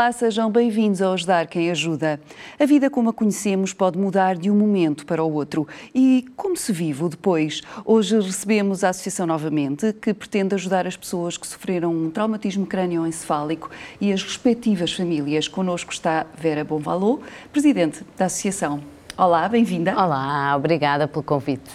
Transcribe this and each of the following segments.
Olá, sejam bem-vindos ao Ajudar Quem Ajuda. A vida como a conhecemos pode mudar de um momento para o outro. E como se vive depois? Hoje recebemos a Associação Novamente, que pretende ajudar as pessoas que sofreram um traumatismo crânioencefálico e as respectivas famílias. Connosco está Vera Bonvalô, Presidente da Associação. Olá, bem-vinda. Olá, obrigada pelo convite.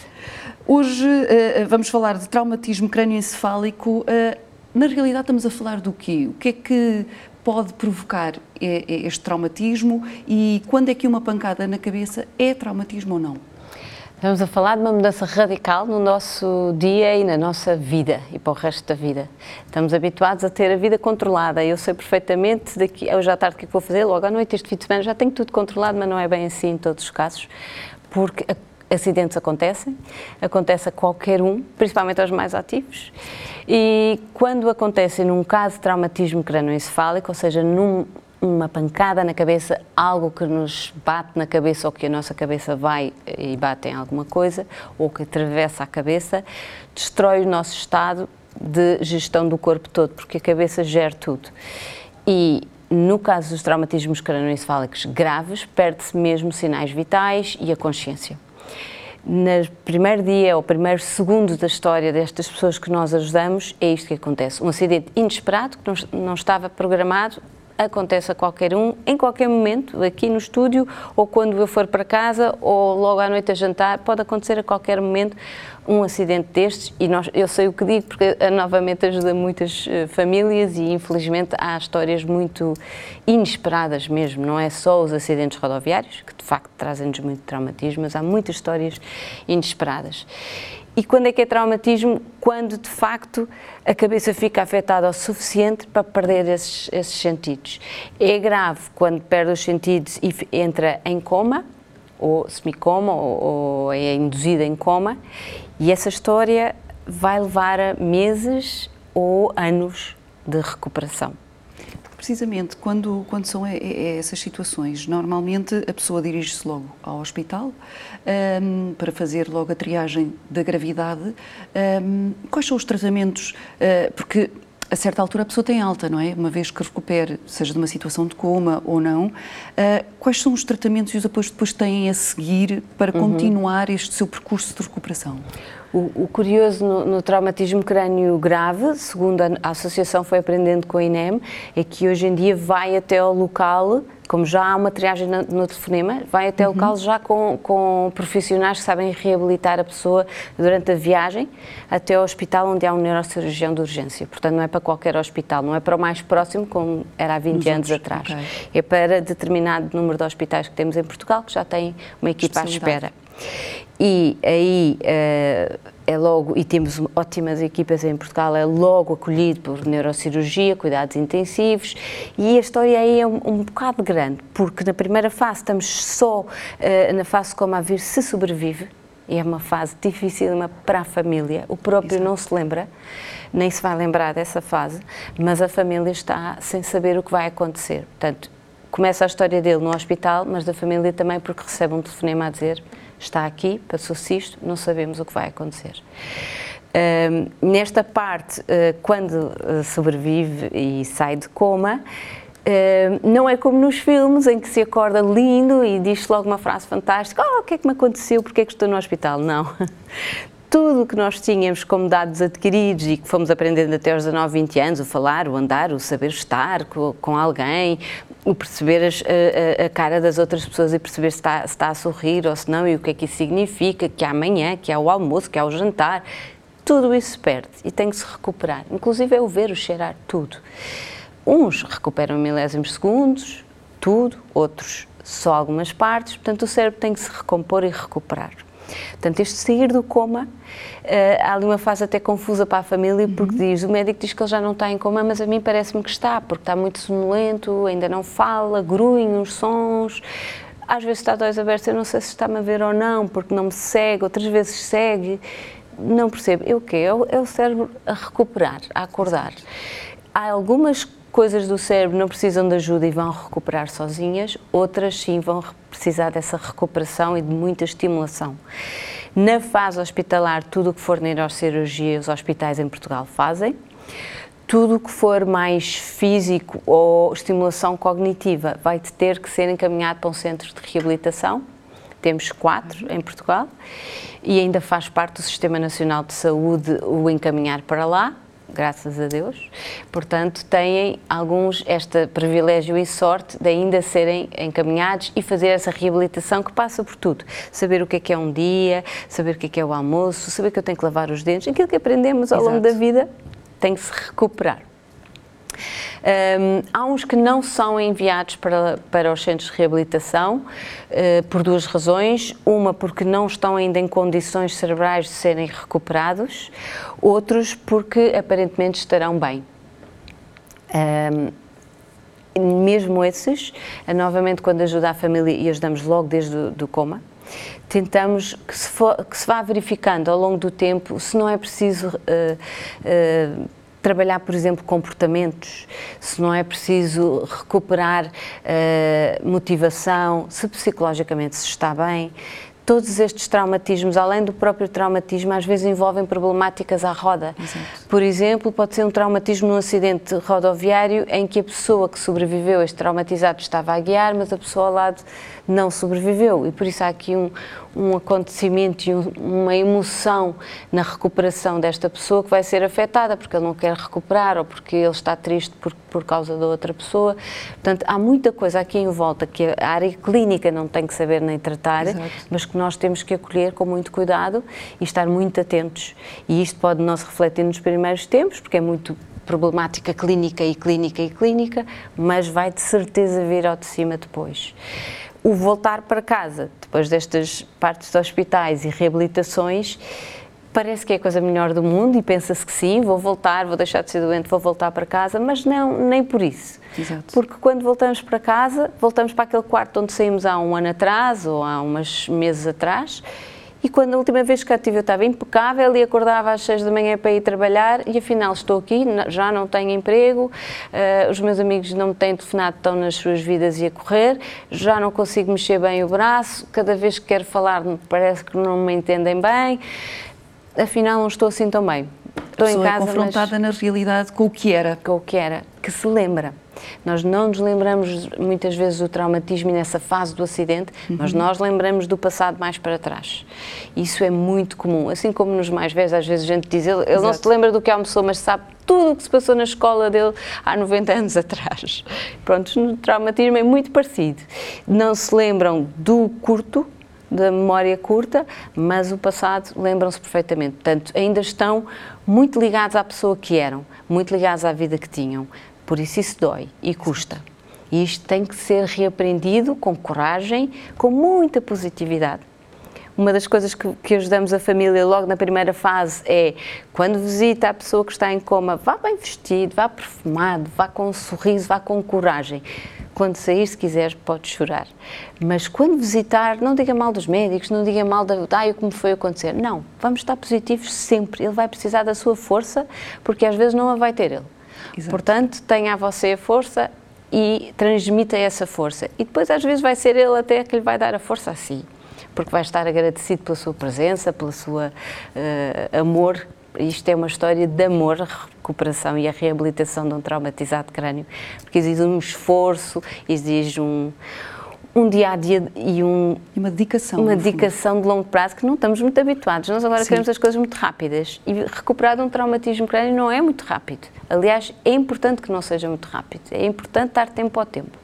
Hoje uh, vamos falar de traumatismo crânioencefálico. Uh, na realidade, estamos a falar do quê? O que é que pode provocar este traumatismo e quando é que uma pancada na cabeça é traumatismo ou não? Estamos a falar de uma mudança radical no nosso dia e na nossa vida e para o resto da vida. Estamos habituados a ter a vida controlada. Eu sei perfeitamente, daqui, hoje à tarde, o que, vou fazer, logo à noite, este fim de semana, já tenho tudo controlado, mas não é bem assim em todos os casos, porque acidentes acontecem, acontece a qualquer um, principalmente aos mais ativos, e quando acontecem num caso de traumatismo crânioencefálico, ou seja, num, pancada na cabeça, algo que nos bate na cabeça ou que a nossa cabeça vai e bate em alguma coisa, ou que atravessa a cabeça, destrói o nosso estado de gestão do corpo todo, porque a cabeça gera tudo. E no caso dos traumatismos crânioencefálicos graves, perde-se mesmo sinais vitais e a consciência no primeiro dia ou primeiro segundo da história destas pessoas que nós ajudamos, é isto que acontece. Um acidente inesperado, que não, estava programado, acontece a qualquer um, em qualquer momento, aqui no estúdio, ou quando eu for para casa, ou logo à noite a jantar, pode acontecer a qualquer momento um acidente destes e nós, eu sei o que digo porque novamente ajuda muitas uh, famílias e infelizmente há histórias muito inesperadas mesmo, não é só os acidentes rodoviários, que de facto trazem-nos muito traumatismo, mas há muitas histórias inesperadas. E quando é que é traumatismo? Quando de facto a cabeça fica afetada o suficiente para perder esses, esses sentidos. É grave quando perde os sentidos e entra em coma, ou semicoma, ou, ou é induzida em coma, e essa história vai levar a meses ou anos de recuperação. Precisamente, quando, quando são essas situações, normalmente a pessoa dirige-se logo ao hospital um, para fazer logo a triagem da gravidade. Um, quais são os tratamentos? Uh, porque a certa altura a pessoa tem alta, não é? Uma vez que recupere, seja de uma situação de coma ou não, uh, quais são os tratamentos e os apoios que depois têm a seguir para uhum. continuar este seu percurso de recuperação? O, o curioso no, no, traumatismo crânio grave, segundo a, a, associação foi aprendendo com a INEM, é que hoje em dia vai até ao local como já há uma triagem no, no telefonema, vai até o uhum. local já com, com profissionais que sabem reabilitar a pessoa durante a viagem até ao hospital onde há um neurocirurgião de urgência. Portanto, não é para qualquer hospital, não é para o mais próximo, como era há 20 Nos anos outros. atrás. Okay. É para determinado número de hospitais que temos em Portugal, que já têm uma equipa à espera. E aí uh, é logo, e temos ótimas equipas em Portugal, é logo acolhido por neurocirurgia, cuidados intensivos, e a história aí é um, um bocado grande, porque na primeira fase estamos só uh, na fase como a vir se sobrevive, e é uma fase difícil para a família, o próprio Exato. não se lembra, nem se vai lembrar dessa fase, mas a família está sem saber o que vai acontecer. Portanto, começa a história dele no hospital, mas da família também porque recebe um telefonema a dizer está aqui, passou-se isto, não sabemos o que vai acontecer. Uh, nesta parte, uh, quando uh, sobrevive e sai de coma, não é como nos filmes em que se acorda lindo e diz logo uma frase fantástica: Oh, o que é que me aconteceu? Porquê é que estou no hospital? Não. tudo o que nós tínhamos como dados adquiridos e que fomos aprendendo até aos 19, 20 anos, o falar, o andar, o saber estar com, com alguém, o perceber as, a, a, cara das outras pessoas e perceber se está, se está a sorrir ou se não e o que é que isso significa, que amanhã, que há o almoço, que há o jantar, tudo isso se perde e tem que se recuperar. Inclusive é o ver, o cheirar, tudo. Uns recuperam milésimos segundos, tudo, outros só algumas partes, portanto o cérebro tem que se recompor e recuperar. Portanto, este sair do coma, uh, há ali uma fase até confusa para a família, porque uhum. diz, o médico diz que ele já não está em coma, mas a mim parece-me que está, porque está muito sonolento, ainda não fala, grunhe uns sons, às vezes está de olhos abertos, eu não sei se está-me a ver ou não, porque não me segue, outras vezes segue, não percebo. É o quê? É o, é o cérebro a recuperar, a acordar. Há algumas coisas do cérebro não precisam de ajuda e vão recuperar sozinhas, outras sim vão precisar dessa recuperação e de muita estimulação. Na fase hospitalar, tudo o que for neurocirurgia, os hospitais em Portugal fazem. tudo o que for mais físico ou estimulação cognitiva vai ter que ser encaminhado para um centro de reabilitação. Temos quatro em Portugal e ainda faz parte do Sistema Nacional de Saúde o encaminhar para lá graças a Deus. Portanto, têm alguns este privilégio e sorte de ainda serem encaminhados e fazer essa reabilitação que passa por tudo. Saber o que é que é um dia, saber o que é que é o almoço, saber que eu tenho que lavar os dentes, aquilo que aprendemos ao Exato. longo da vida tem que se recuperar. Um, há uns que não são enviados para, para os centros de reabilitação uh, por duas razões. Uma, porque não estão ainda em condições cerebrais de serem recuperados, outros, porque aparentemente estarão bem. Um, mesmo esses, novamente, quando ajuda a família e ajudamos logo desde o coma, tentamos que se, for, que se, vá verificando ao longo do tempo se não é preciso uh, uh, trabalhar, por exemplo, comportamentos, se não é preciso recuperar uh, motivação, se psicologicamente se está bem. Todos estes traumatismos, além do próprio traumatismo, às vezes envolvem problemáticas à roda. Exato. Por exemplo, pode ser um traumatismo num acidente rodoviário em que a pessoa que sobreviveu, este traumatizado, estava a guiar, mas a pessoa ao lado não sobreviveu. E por isso há aqui um, um acontecimento e um, uma emoção na recuperação desta pessoa que vai ser afetada porque ele não quer recuperar ou porque ele está triste por, por causa da outra pessoa. Portanto, há muita coisa aqui em volta que a área clínica não tem que saber nem tratar, Exato. mas que nós temos que acolher com muito cuidado e estar muito atentos. E isto pode não se refletir nos primeiros tempos, porque é muito problemática clínica e clínica e clínica, mas vai de certeza vir ao de cima depois o voltar para casa, depois destas partes de hospitais e reabilitações, parece que é a coisa melhor do mundo e pensa-se que sim, vou voltar, vou deixar de ser doente, vou voltar para casa, mas não, nem por isso. Exato. Porque quando voltamos para casa, voltamos para aquele quarto onde saímos há um ano atrás ou há uns meses atrás e quando a última vez que a tive eu estava impecável e acordava às seis da manhã para ir trabalhar e afinal estou aqui, já não tenho emprego, uh, os meus amigos não me têm telefonado, estão nas suas vidas e a correr, já não consigo mexer bem o braço, cada vez que quero falar parece que não me entendem bem, afinal não estou assim tão bem. Estou em casa, confrontada mas... na realidade com o que era. Com o que era, que se lembra. Nós não nos lembramos muitas vezes do traumatismo nessa fase do acidente, uhum. mas nós lembramos do passado mais para trás. Isso é muito comum. Assim como nos mais velhos, às vezes a gente diz, ele, ele não se lembra do que almoçou, mas sabe tudo o que se passou na escola dele há 90 anos atrás. Pronto, no traumatismo é muito parecido. Não se lembram do curto, da memória curta, mas o passado lembram-se perfeitamente. Portanto, ainda estão muito ligados à pessoa que eram, muito ligados à vida que tinham. Por isso isso dói e custa. E isto tem que ser reaprendido com coragem, com muita positividade. Uma das coisas que, que, ajudamos a família logo na primeira fase é quando visita a pessoa que está em coma, vá bem vestido, vá perfumado, vá com um sorriso, vá com coragem. Quando sair, se quiser, pode chorar. Mas quando visitar, não diga mal dos médicos, não diga mal da ah, como foi acontecer. Não, vamos estar positivos sempre. Ele vai precisar da sua força, porque às vezes não a vai ter ele. Exato. Portanto, tenha a você a força e transmita essa força. E depois, às vezes, vai ser ele até que lhe vai dar a força a si, porque vai estar agradecido pela sua presença, pela sua uh, amor. Isto é uma história de amor, a recuperação e a reabilitação de um traumatizado crânio, porque exige um esforço, exige um um dia a dia e um, uma dedicação, uma dedicação de longo prazo que não estamos muito habituados. Nós agora Sim. queremos as coisas muito rápidas e recuperar de um traumatismo crânio não é muito rápido. Aliás, é importante que não seja muito rápido. É importante dar tempo ao tempo.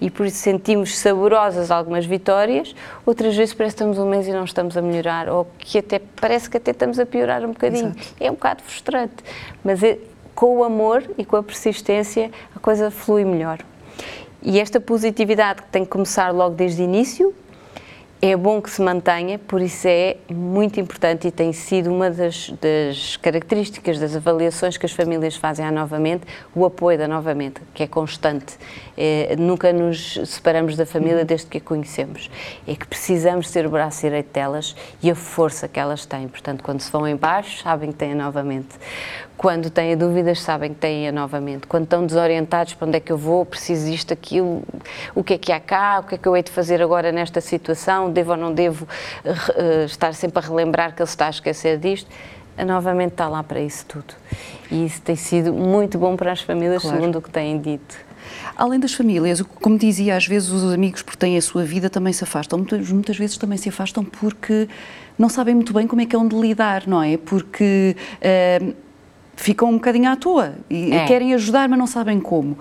E por isso sentimos saborosas algumas vitórias, outras vezes parece que estamos um mês e não estamos a melhorar, ou que até parece que até estamos a piorar um bocadinho. Exato. É um bocado frustrante, mas é, com o amor e com a persistência a coisa flui melhor. E esta positividade que tem que começar logo desde o início, é bom que se mantenha, por isso é muito importante e tem sido uma das, das, características das avaliações que as famílias fazem à Novamente, o apoio da Novamente, que é constante. É, nunca nos separamos da família desde que a conhecemos. É que precisamos ser o braço direito delas e a força que elas têm. Portanto, quando se vão em baixo, sabem que têm a Novamente. Quando têm dúvidas, sabem que têm a Novamente. Quando estão desorientados, para onde é que eu vou, preciso disto, aquilo, o que é que há cá, o que é que eu hei de fazer agora nesta situação, devo ou não devo uh, estar sempre a relembrar que ele está a esquecer disto novamente está lá para isso tudo. E isso tem sido muito bom para as famílias, Claro. segundo o que têm dito. Além das famílias, como dizia, às vezes os amigos, porque têm a sua vida, também se afastam. Muitas, muitas vezes também se afastam porque não sabem muito bem como é que é onde lidar, não é? Porque eh, ficam um bocadinho à toa e É. querem ajudar, mas não sabem como.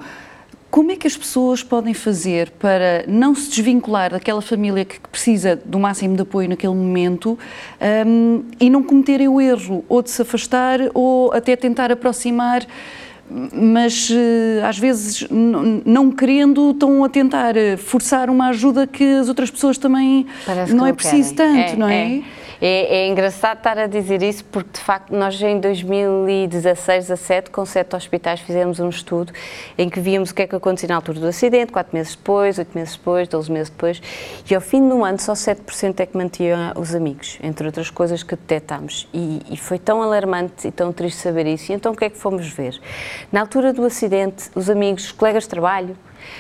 Como é que as pessoas podem fazer para não se desvincular daquela família que precisa do máximo de apoio naquele momento hum, e não cometerem o erro ou de se afastar ou até tentar aproximar, mas eh, às vezes não querendo estão a tentar eh, forçar uma ajuda que as outras pessoas também Parece não é preciso querem. tanto, não é? É, é engraçado estar a dizer isso porque, de facto, nós em 2016, 17, com sete hospitais, fizemos um estudo em que víamos o que é que acontecia na altura do acidente, quatro meses depois, oito meses depois, 12 meses depois, e ao fim do ano só 7% é que mantinha os amigos, entre outras coisas que detectámos. E, e foi tão alarmante e tão triste saber isso. E então o que é que fomos ver? Na altura do acidente, os amigos, os colegas de trabalho,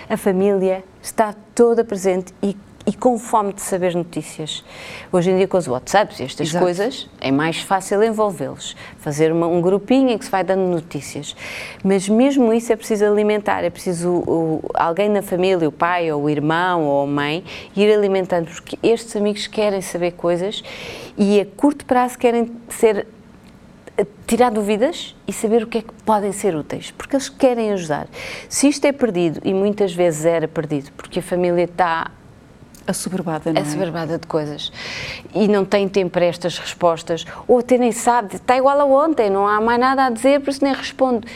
a família, está toda presente e e com fome de saber notícias. Hoje em dia, com os WhatsApps e estas Exato. coisas, é mais fácil envolvê-los, fazer uma- um grupinho em que se vai dando notícias. Mas mesmo isso é preciso alimentar, é preciso o- alguém na família, o pai, ou o irmão, ou a mãe, ir alimentando, porque estes amigos querem saber coisas e a curto prazo querem ser tirar dúvidas e saber o que é que podem ser úteis, porque eles querem ajudar. Se isto é perdido, e muitas vezes era perdido, porque a família está Assoberbada, não é? assoberbada de coisas e não tem tempo para estas respostas, ou até nem sabe, está igual a ontem, não há mais nada a dizer, por isso nem respondo.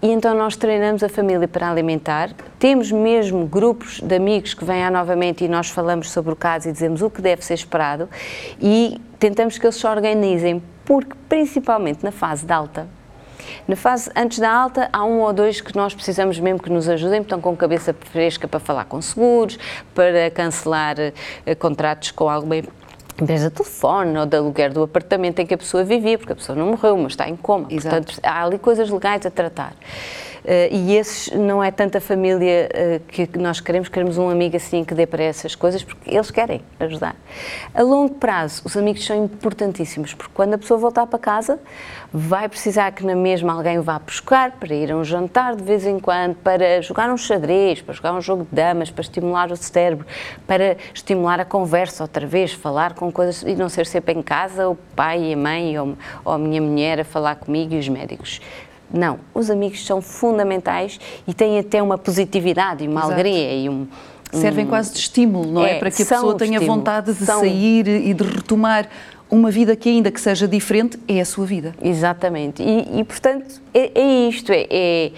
E então nós treinamos a família para alimentar, temos mesmo grupos de amigos que vêm à novamente e nós falamos sobre o caso e dizemos o que deve ser esperado e tentamos que eles se organizem, porque principalmente na fase de alta, na fase antes da alta, há um ou dois que nós precisamos mesmo que nos ajudem, estão com cabeça fresca para falar com seguros, para cancelar eh, contratos com alguma empresa de telefone ou de aluguer do apartamento em que a pessoa vivia, porque a pessoa não morreu, mas está em coma. Exato. Portanto, há ali coisas legais a tratar. Eh, e esses não é tanta família eh, que nós queremos, queremos um amigo assim que dê para essas coisas, porque eles querem ajudar. A longo prazo, os amigos são importantíssimos, porque quando a pessoa voltar para casa, vai precisar que na mesma alguém o vá buscar para ir a um jantar de vez em quando, para jogar um xadrez, para jogar um jogo de damas, para estimular o cérebro, para estimular a conversa outra vez, falar com coisas e não ser sempre em casa, o pai e a mãe ou, ou a minha mulher a falar comigo e os médicos. Não, os amigos são fundamentais e têm até uma positividade e uma Exato. alegria e um, Servem quase de estímulo, não é? É, Para que a pessoa tenha estímulo. vontade de São- sair e de retomar uma vida que, ainda que seja diferente, é a sua vida. Exatamente. E, e, portanto, é, é isto, é, é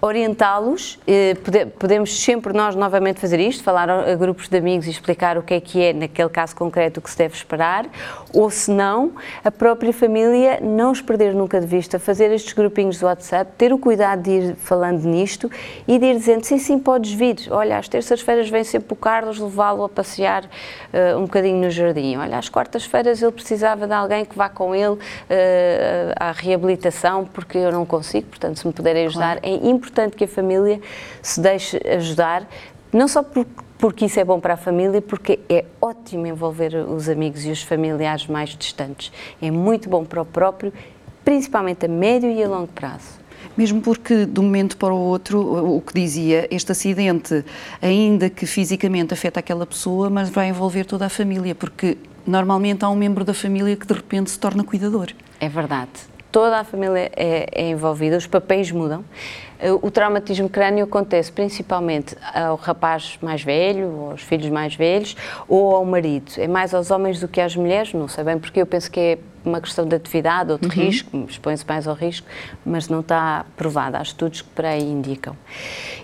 orientá-los, eh, pode- podemos sempre nós novamente fazer isto, falar a, grupos de amigos e explicar o que é que é, naquele caso concreto, o que se deve esperar, ou se não, a própria família não os perder nunca de vista, fazer estes grupinhos do WhatsApp, ter o cuidado de ir falando nisto e de ir dizendo, sim, sim, podes vir, olha, às terças-feiras vem sempre o Carlos levá-lo a passear eh, um bocadinho no jardim, olha, às quartas-feiras ele precisava de alguém que vá com ele eh, à reabilitação, porque eu não consigo, portanto, se me puderem ajudar, é importante que a família se deixe ajudar, não só por- porque isso é bom para a família, porque é ótimo envolver os amigos e os familiares mais distantes. É muito bom para o próprio, principalmente a médio e a longo prazo. Mesmo porque, de um momento para o outro, o o que dizia, este acidente, ainda que fisicamente afeta aquela pessoa, mas vai envolver toda a família, porque normalmente há um membro da família que de repente se torna cuidador. É verdade. Toda a família é, é envolvida, os papéis mudam. Eh, O traumatismo crânio acontece principalmente ao rapaz mais velho, aos filhos mais velhos ou ao marido. É mais aos homens do que às mulheres, não sei bem porque eu penso que é uma questão de atividade ou de risco, expõe-se mais ao risco, mas não está provado. Há estudos que por aí indicam.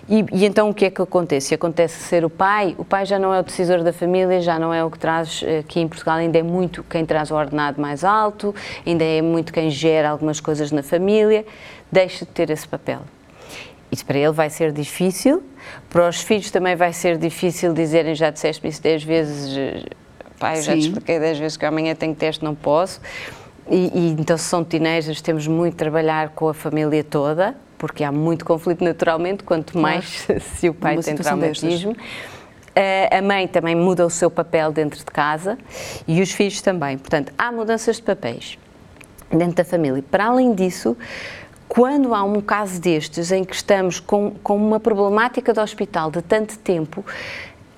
E, e então o que é que acontece? Acontece ser o pai, o pai já não é o decisor da família, já não é o que traz, eh, aqui em Portugal ainda é muito quem traz o ordenado mais alto, ainda é muito quem gera algumas coisas na família, deixa de ter esse papel. Isso para ele vai ser difícil, para os filhos também vai ser difícil dizerem, já disseste isso dez vezes, eh, pai, eu já te expliquei dez vezes que amanhã tenho teste, não posso. E, e então se são teenagers temos muito de trabalhar com a família toda, porque há muito conflito naturalmente, quanto mais se o pai Numa tem traumatismo. A- A mãe também muda o seu papel dentro de casa e os filhos também. Portanto, há mudanças de papéis. dentro da família. Para além disso, quando há um caso destes em que estamos com, com uma problemática do hospital de tanto tempo,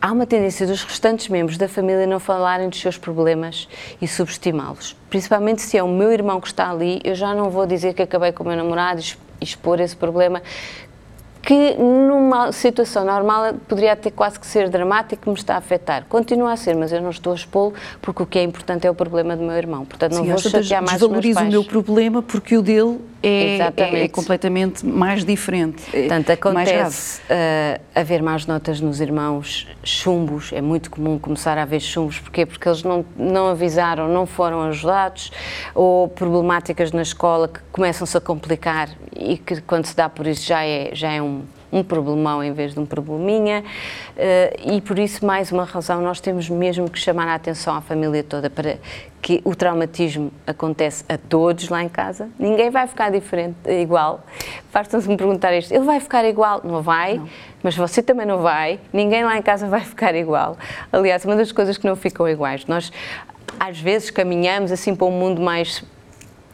há uma tendência dos restantes membros da família não falarem dos seus problemas e subestimá-los. Principalmente se é o meu irmão que está ali, eu já não vou dizer que acabei com o meu namorado e expor esse problema que numa situação normal poderia ter quase que ser dramático que me está a afetar. Continua a ser, mas eu não estou a expô-lo porque o que é importante é o problema do meu irmão. Portanto, não Sim, vou chatear mais os meus pais. o meu problema porque o dele é, é, completamente mais diferente. É Portanto, acontece uh, haver más notas nos irmãos, chumbos, é muito comum começar a haver chumbos, porquê? Porque eles não, não avisaram, não foram ajudados, ou problemáticas na escola que começam-se a complicar e que quando se dá por isso já é, já é um, um problemão em vez de um probleminha, uh, e por isso, mais uma razão, nós temos mesmo que chamar a atenção à família toda para que o traumatismo acontece a todos lá em casa, ninguém vai ficar diferente, igual. Basta-se me perguntar isto, ele vai ficar igual? Não vai, não. mas você também não vai, ninguém lá em casa vai ficar igual. Aliás, uma das coisas que não ficam iguais, nós às vezes caminhamos assim para um mundo mais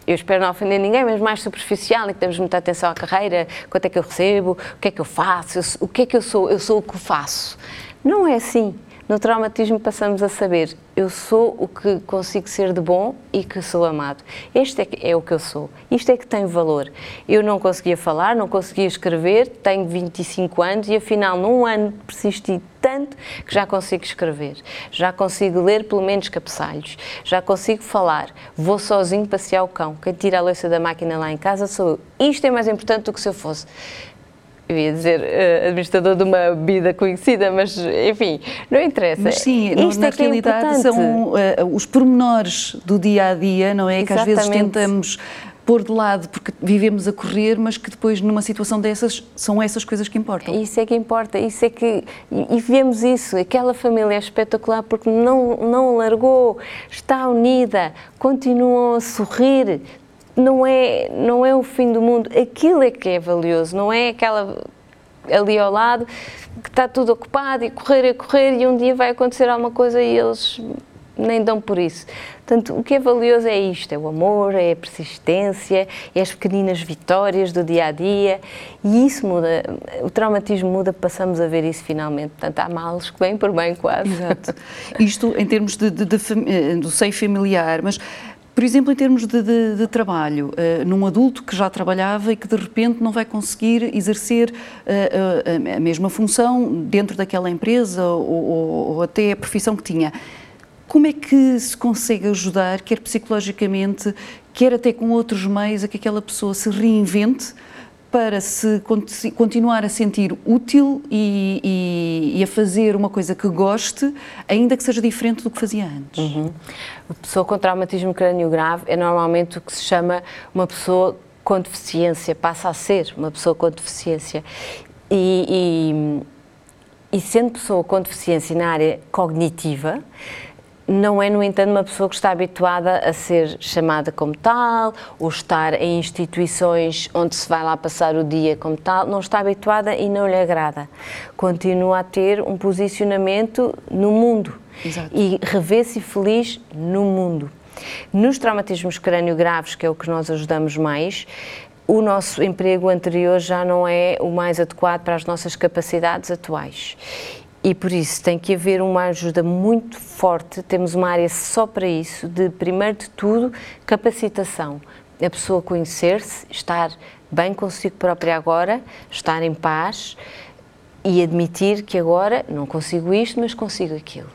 eu espero não ofender ninguém, mas mais superficial, em que damos muita atenção à carreira, quanto é que eu recebo, o que é que eu faço, eu, o que é que eu sou, eu sou o que faço. Não é assim. No traumatismo passamos a saber, eu sou o que consigo ser de bom e que sou amado. Este é, é, o que eu sou. Isto é que tem valor. Eu não conseguia falar, não conseguia escrever, tenho 25 anos e afinal num ano persisti tanto que já consigo escrever, já consigo ler pelo menos cabeçalhos, já consigo falar, vou sozinho passear o cão. Quem tira a louça da máquina lá em casa sou eu. Isto é mais importante do que se eu fosse eu ia dizer uh, administrador de uma bebida conhecida, mas enfim, não interessa. Mas sim, Isto na é, é realidade é são uh, os pormenores do dia a dia, não é? Exatamente. Que às vezes tentamos pôr de lado porque vivemos a correr, mas que depois numa situação dessas são essas coisas que importam. Isso é que importa, isso é que e, vemos isso, aquela família é espetacular porque não não largou, está unida, continuam a sorrir, não é, não é o fim do mundo, aquilo é que é valioso, não é aquela ali ao lado que está tudo ocupado e correr e correr e um dia vai acontecer alguma coisa e eles nem dão por isso. Portanto, o que é valioso é isto: é o amor, é a persistência, é as pequeninas vitórias do dia a dia e isso muda. O traumatismo muda, passamos a ver isso finalmente. Portanto, há males que vêm por bem, quase. Exato. Isto em termos de, de, de, de do seio familiar, mas por exemplo, em termos de, de, de trabalho, uh, num adulto que já trabalhava e que de repente não vai conseguir exercer uh, uh, a mesma função dentro daquela empresa ou, ou, ou, até a profissão que tinha. Como é que se consegue ajudar, quer psicologicamente, quer até com outros meios, a que aquela pessoa se reinvente para se continuar a sentir útil e, e, e, a fazer uma coisa que goste, ainda que seja diferente do que fazia antes. Uhum. Uma pessoa com traumatismo crânio grave é normalmente o que se chama uma pessoa com deficiência, passa a ser uma pessoa com deficiência. E, e, e sendo pessoa com deficiência na área cognitiva, não é, no entanto, uma pessoa que está habituada a ser chamada como tal, ou estar em instituições onde se vai lá passar o dia como tal, não está habituada e não lhe agrada. Continua a ter um posicionamento no mundo Exato. e revê-se feliz no mundo. Nos traumatismos crânio graves, que é o que nós ajudamos mais, o nosso emprego anterior já não é o mais adequado para as nossas capacidades atuais. E por isso tem que haver uma ajuda muito forte, temos uma área só para isso, de primeiro de tudo, capacitação. A pessoa conhecer-se, estar bem consigo própria agora, estar em paz e admitir que agora não consigo isto, mas consigo aquilo.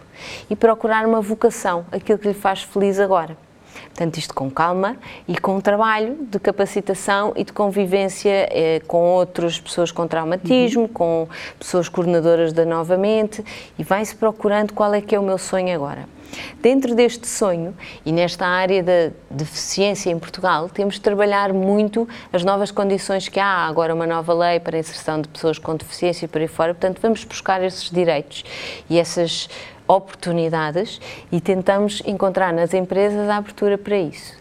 E procurar uma vocação, aquilo que lhe faz feliz agora. Portanto, isto com calma e com trabalho de capacitação e de convivência eh, com outras pessoas com traumatismo, uhum. com pessoas coordenadoras da Novamente e vai-se procurando qual é que é o meu sonho agora. Dentro deste sonho e nesta área da deficiência em Portugal, temos de trabalhar muito as novas condições que há. Agora, uma nova lei para a inserção de pessoas com deficiência e por aí fora. Portanto, vamos buscar esses direitos e essas oportunidades e tentamos encontrar nas empresas a abertura para isso.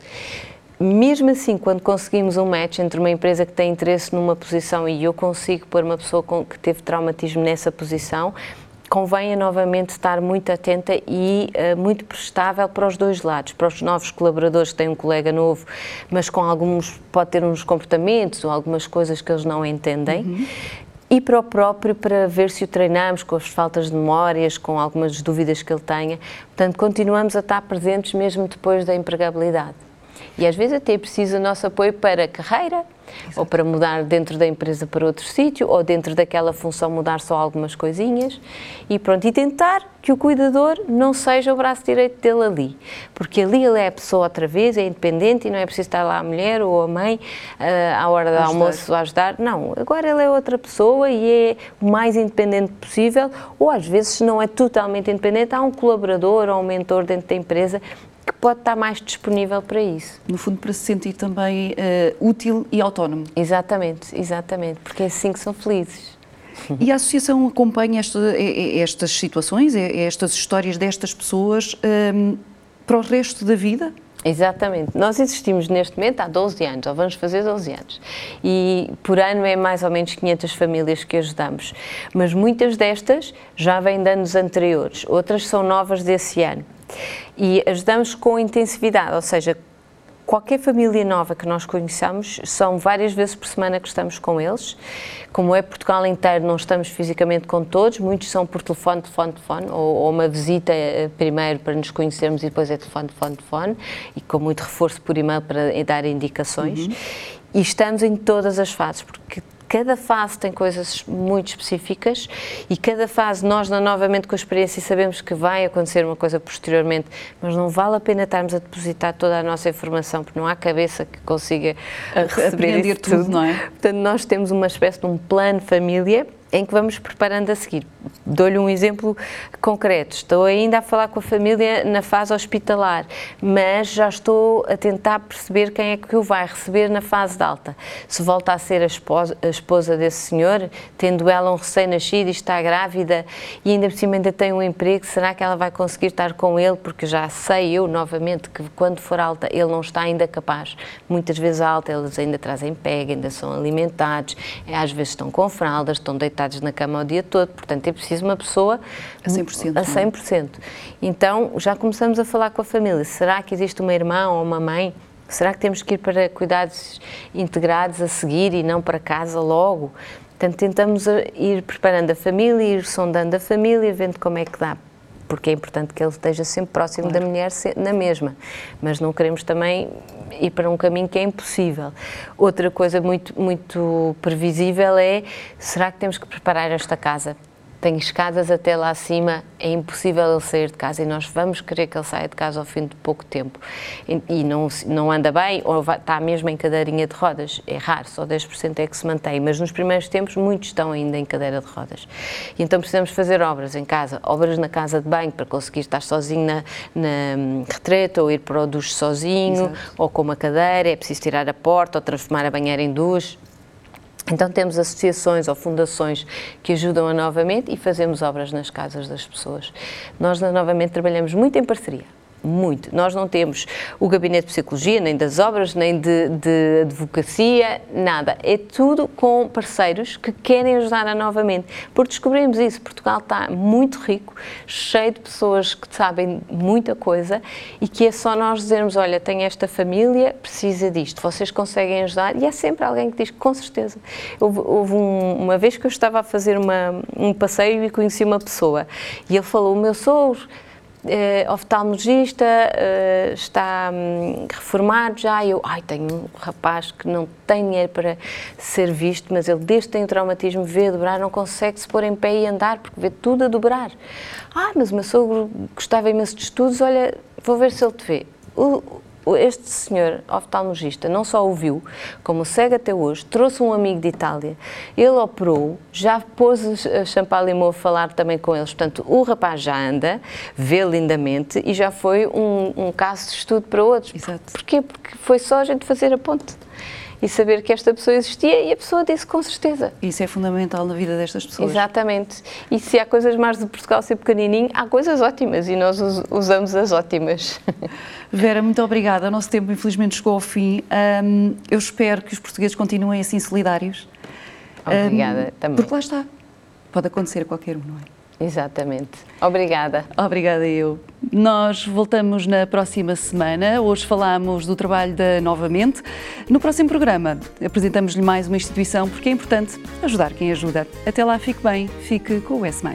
Mesmo assim, quando conseguimos um match entre uma empresa que tem interesse numa posição e eu consigo pôr uma pessoa com, que teve traumatismo nessa posição, convém novamente estar muito atenta e uh, muito prestável para os dois lados, para os novos colaboradores que têm um colega novo, mas com alguns, pode ter uns comportamentos ou algumas coisas que eles não entendem. Uhum. E para o próprio, para ver se o treinamos com as faltas de memórias, com algumas dúvidas que ele tenha. Portanto, continuamos a estar presentes mesmo depois da empregabilidade. E às vezes até é preciso o nosso apoio para a carreira, Exato. ou para mudar dentro da empresa para outro sítio, ou dentro daquela função mudar só algumas coisinhas. E pronto, e tentar que o cuidador não seja o braço direito dele ali, porque ali ele é a pessoa outra vez, é independente e não é preciso estar lá a mulher ou a mãe uh, à hora do almoço a ajudar, não, agora ele é outra pessoa e é o mais independente possível, ou às vezes se não é totalmente independente, há um colaborador ou um mentor dentro da empresa que pode estar mais disponível para isso. No fundo, para se sentir também uh, útil e autónomo. Exatamente, exatamente, porque é assim que são felizes. E a Associação acompanha esta, estas situações, estas histórias destas pessoas um, ehm, para o resto da vida? Exatamente. Nós existimos neste momento há 12 anos, ou vamos fazer 12 anos. E por ano é mais ou menos 500 famílias que ajudamos. Mas muitas destas já vêm de anos anteriores, outras são novas desse ano. E ajudamos com intensividade, ou seja, qualquer família nova que nós conheçamos, são várias vezes por semana que estamos com eles. Como é Portugal inteiro, não estamos fisicamente com todos, muitos são por telefone, telefone, telefone, ou, ou uma visita eh, primeiro para nos conhecermos e depois é telefone, telefone, telefone, e com muito reforço por e-mail para dar indicações. Uhum. E estamos em todas as fases, porque cada fase tem coisas muito específicas e cada fase nós, novamente com a experiência, sabemos que vai acontecer uma coisa posteriormente, mas não vale a pena estarmos a depositar toda a nossa informação, porque não há cabeça que consiga receber tudo, tudo, não é? Portanto, nós temos uma espécie de um plano família em que vamos preparando a seguir. Dou-lhe um exemplo concreto. Estou ainda a falar com a família na fase hospitalar, mas já estou a tentar perceber quem é que o vai receber na fase de alta. Se volta a ser a esposa, a esposa desse senhor, tendo ela um recém-nascido e está grávida e ainda por cima ainda tem um emprego, será que ela vai conseguir estar com ele? Porque já sei eu, novamente, que quando for alta ele não está ainda capaz. Muitas vezes alta eles ainda trazem pega, ainda são alimentados, às vezes estão com fraldas, estão deitados na cama o dia todo, portanto é preciso uma pessoa a 100%. A 100%. Então já começamos a falar com a família. Será que existe uma irmã ou uma mãe? Será que temos que ir para cuidados integrados a seguir e não para casa logo? Portanto, tentamos ir preparando a família, ir sondando a família, vendo como é que dá porque é importante que ele esteja sempre próximo claro. da mulher na mesma, mas não queremos também ir para um caminho que é impossível. Outra coisa muito muito previsível é será que temos que preparar esta casa? Tem escadas até lá acima, é impossível ele sair de casa e nós vamos querer que ele saia de casa ao fim de pouco tempo e, não, não anda bem ou vai, está mesmo em cadeirinha de rodas. É raro, só 10% é que se mantém, mas nos primeiros tempos muitos estão ainda em cadeira de rodas. E então precisamos fazer obras em casa, obras na casa de banho para conseguir estar sozinho na, na hum, retreta ou ir para o duche sozinho Exato. ou com uma cadeira, é preciso tirar a porta ou transformar a banheira em duche então temos associações ou fundações que ajudam a Novamente e fazemos obras nas casas das pessoas. Nós na Novamente trabalhamos muito em parceria muito. Nós não temos o gabinete de psicologia, nem das obras, nem de, de advocacia, nada. É tudo com parceiros que querem ajudar a novamente. Porque descobrimos isso. Portugal está muito rico, cheio de pessoas que sabem muita coisa e que é só nós dizermos: olha, tenho esta família, precisa disto, vocês conseguem ajudar. E há sempre alguém que diz: com certeza. Houve, houve um, uma vez que eu estava a fazer uma, um passeio e conheci uma pessoa e ele falou: o meu sogro uh, oftalmologista, uh, está um, reformado já. Eu, ai, tenho um rapaz que não tem dinheiro para ser visto, mas ele desde que tem o traumatismo, vê a dobrar, não consegue se pôr em pé e andar, porque vê tudo a dobrar. Ah, mas o meu sogro gostava imenso de estudos, olha, vou ver se ele te vê. O, este senhor oftalmologista não só o viu, como segue até hoje, trouxe um amigo de Itália, ele operou, já pôs a Champalimau a falar também com eles. Portanto, o rapaz já anda, vê lindamente e já foi um, um caso de estudo para outros. Exato. Porquê? Porque foi só a gente fazer a ponte e saber que esta pessoa existia e a pessoa disse com certeza. Isso é fundamental na vida destas pessoas. Exatamente. E se há coisas mais de Portugal ser pequenininho, há coisas ótimas e nós usamos as ótimas. Vera, muito obrigada. O nosso tempo infelizmente chegou ao fim. Um, eu espero que os portugueses continuem assim solidários. Obrigada um, também. Porque lá está. Pode acontecer a qualquer um, não é? Exatamente. Obrigada. Obrigada eu. Nós voltamos na próxima semana. Hoje falamos do trabalho da Novamente. No próximo programa apresentamos-lhe mais uma instituição porque é importante ajudar quem ajuda. Até lá, fique bem, fique com o S.